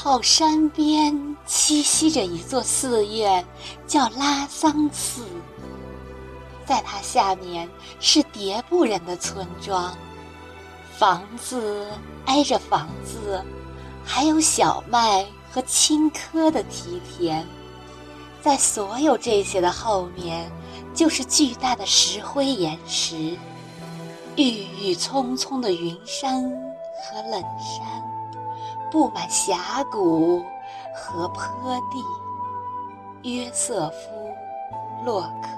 靠山边栖息着一座寺院，叫拉桑寺。在它下面是迭部人的村庄，房子挨着房子，还有小麦和青稞的梯田。在所有这些的后面，就是巨大的石灰岩石、郁郁葱葱的云山和冷山，布满峡谷和坡地。约瑟夫·洛克。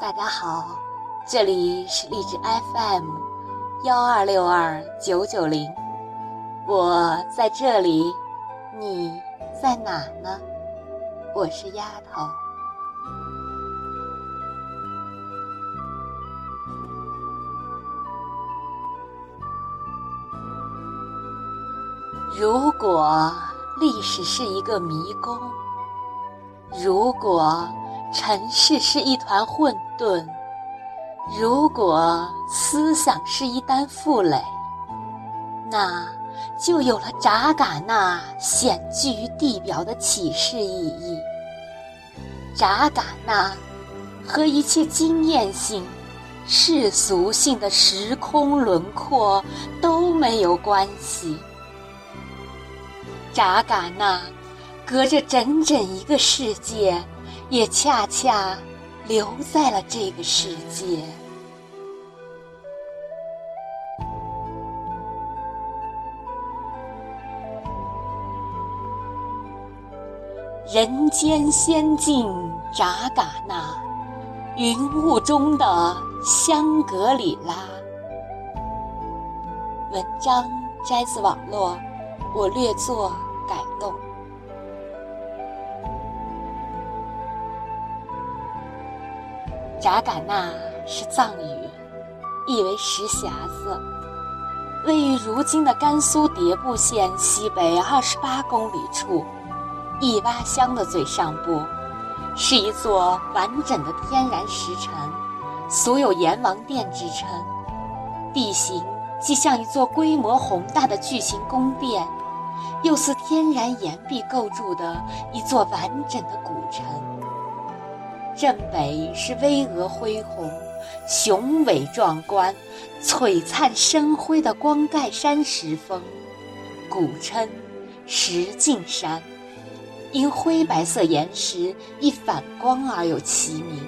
大家好，这里是荔枝 FM。幺二六二九九零，我在这里，你在哪呢？我是丫头。如果历史是一个迷宫，如果尘世是一团混沌。如果思想是一担负累，那就有了扎尕那显居于地表的启示意义。扎尕那和一切经验性、世俗性的时空轮廓都没有关系。扎尕那隔着整整一个世界，也恰恰。留在了这个世界。人间仙境扎尕那，云雾中的香格里拉。文章摘自网络，我略作扎嘎纳是藏语，意为石匣子，位于如今的甘肃迭部县西北二十八公里处，一洼乡的最上部，是一座完整的天然石城，素有阎王殿之称。地形既像一座规模宏大的巨型宫殿，又似天然岩壁构筑的一座完整的古城。镇北是巍峨恢宏、雄伟壮观、璀璨生辉的光盖山石峰，古称石径山，因灰白色岩石一反光而有其名。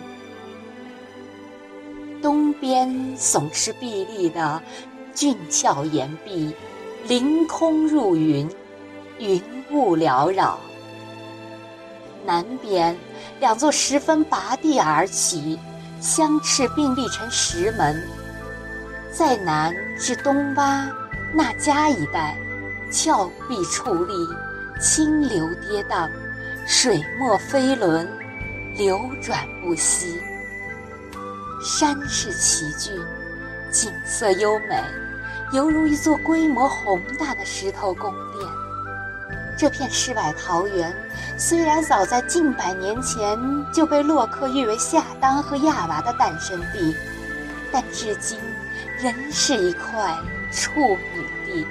东边耸峙壁立的峻峭岩壁，凌空入云，云雾缭绕。南边，两座十分拔地而起、相斥并立成石门。在南至东洼那家一带，峭壁矗立，清流跌宕，水墨飞轮，流转不息。山势奇峻，景色优美，犹如一座规模宏大的石头宫殿。这片世外桃源，虽然早在近百年前就被洛克誉为夏当和亚娃的诞生地，但至今仍是一块处女地。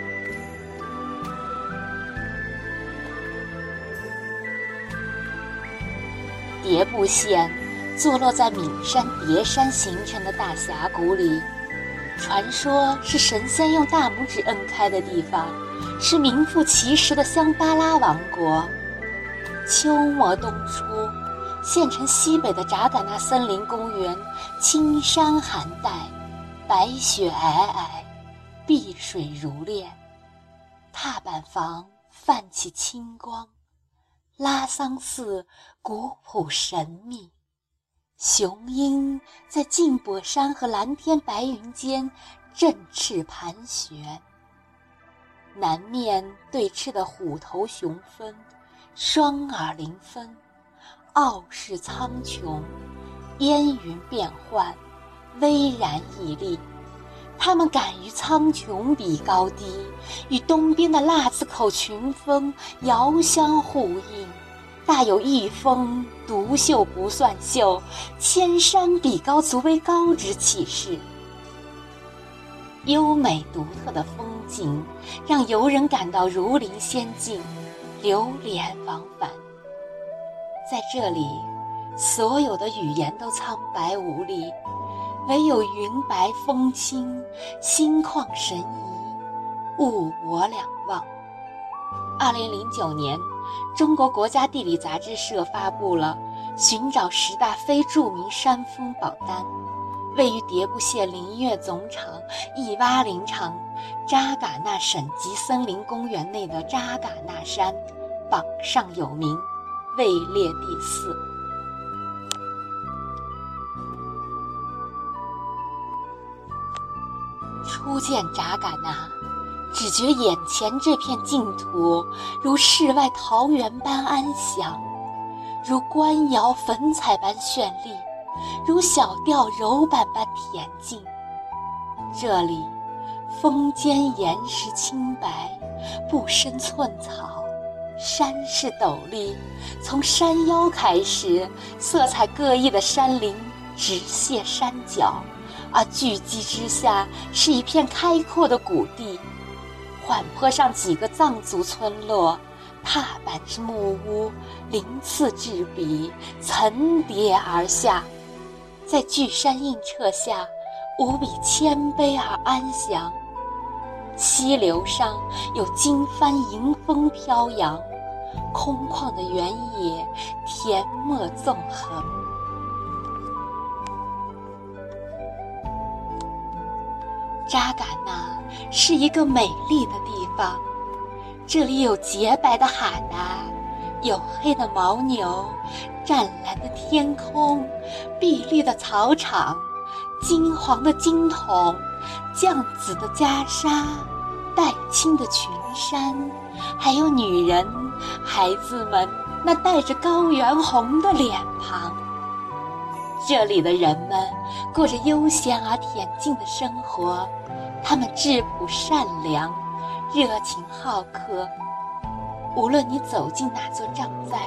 迭部县坐落在岷山叠山形成的大峡谷里，传说是神仙用大拇指摁开的地方。是名副其实的香巴拉王国。秋末冬初，县城西北的扎尕那森林公园，青山含黛，白雪皑皑，碧水如练，踏板房泛起青光。拉桑寺古朴神秘，雄鹰在静泊山和蓝天白云间振翅盘旋。南面对峙的虎头雄峰，双耳临风，傲视苍穹，烟云变幻，巍然屹立。它们敢于苍穹比高低，与东边的腊子口群峰遥相呼应，大有一峰独秀不算秀，千山比高足为高之气势。优美独特的风景，让游人感到如临仙境，流连忘返。在这里，所有的语言都苍白无力，唯有云白风轻，心旷神怡，物我两忘。二零零九年，中国国家地理杂志社发布了《寻找十大非著名山峰》榜单。位于迭部县林业总场一洼林场扎尕那省级森林公园内的扎尕那山，榜上有名，位列第四。初见扎尕那，只觉眼前这片净土如世外桃源般安详，如官窑粉彩般绚丽。如小调柔板般恬静，这里峰间岩石清白，不生寸草；山势陡立，从山腰开始，色彩各异的山林直泻山脚，而聚集之下是一片开阔的谷地。缓坡上几个藏族村落，踏板之木屋，鳞次栉比，层叠而下。在巨山映彻下，无比谦卑而安详。溪流上有经幡迎风飘扬，空旷的原野，田陌纵横。扎尕那是一个美丽的地方，这里有洁白的海南。黝黑的牦牛，湛蓝的天空，碧绿的草场，金黄的金筒，绛紫的袈裟，黛青的群山，还有女人、孩子们那带着高原红的脸庞。这里的人们过着悠闲而恬静的生活，他们质朴善良，热情好客。无论你走进哪座帐寨，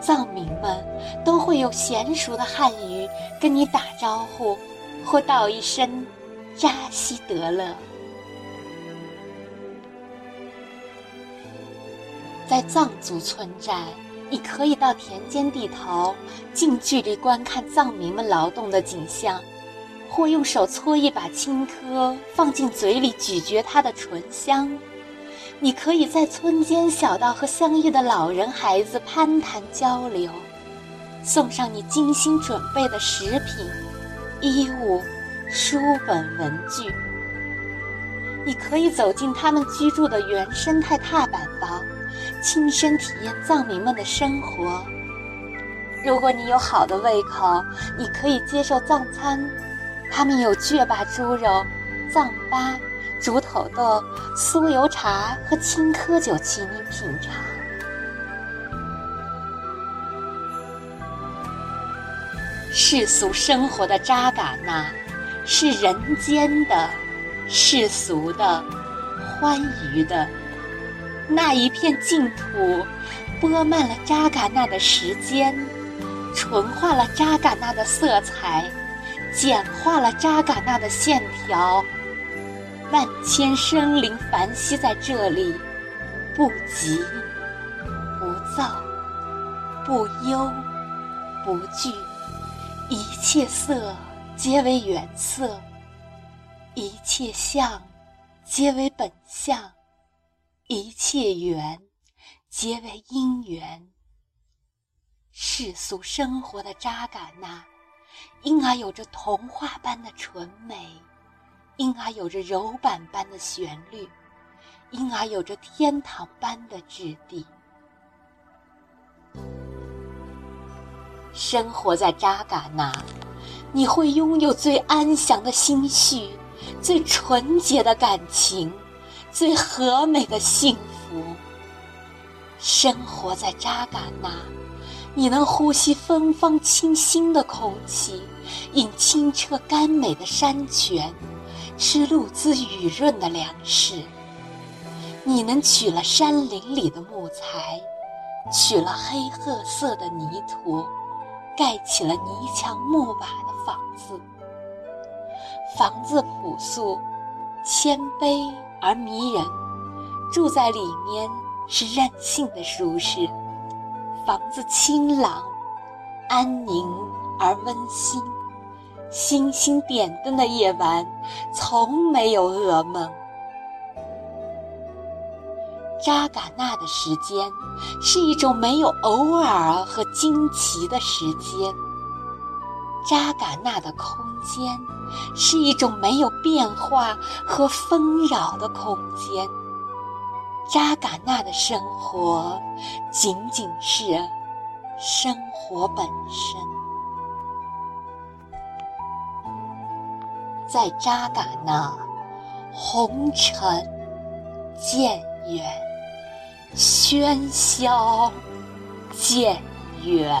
藏民们都会用娴熟的汉语跟你打招呼，或道一声“扎西德勒”。在藏族村寨，你可以到田间地头近距离观看藏民们劳动的景象，或用手搓一把青稞放进嘴里咀嚼它的醇香。你可以在村间小道和相遇的老人、孩子攀谈交流，送上你精心准备的食品、衣物、书本、文具。你可以走进他们居住的原生态踏板房，亲身体验藏民们的生活。如果你有好的胃口，你可以接受藏餐，他们有雀巴猪肉、藏粑。竹头豆、酥油茶和青稞酒，请你品尝。世俗生活的扎尕那，是人间的、世俗的、欢愉的。那一片净土，播漫了扎尕那的时间，纯化了扎尕那的色彩，简化了扎尕那的线条。万千生灵繁息在这里，不急不躁，不忧不惧，一切色皆为原色，一切相皆为本相，一切缘皆为因缘。世俗生活的扎尕那，因而有着童话般的纯美。因而有着柔板般的旋律，因而有着天堂般的质地。生活在扎尕那，你会拥有最安详的心绪，最纯洁的感情，最和美的幸福。生活在扎尕那，你能呼吸芬芳清新的空气，饮清澈甘美的山泉。吃露滋雨润的粮食，你能取了山林里的木材，取了黑褐色的泥土，盖起了泥墙木瓦的房子。房子朴素、谦卑而迷人，住在里面是任性的舒适。房子清朗、安宁而温馨，星星点灯的夜晚从没有噩梦。扎尕那的时间是一种没有偶尔和惊奇的时间。扎尕那的空间是一种没有变化和纷扰的空间。扎尕那的生活仅仅是生活本身。在扎尕那，红尘渐远。喧嚣渐远。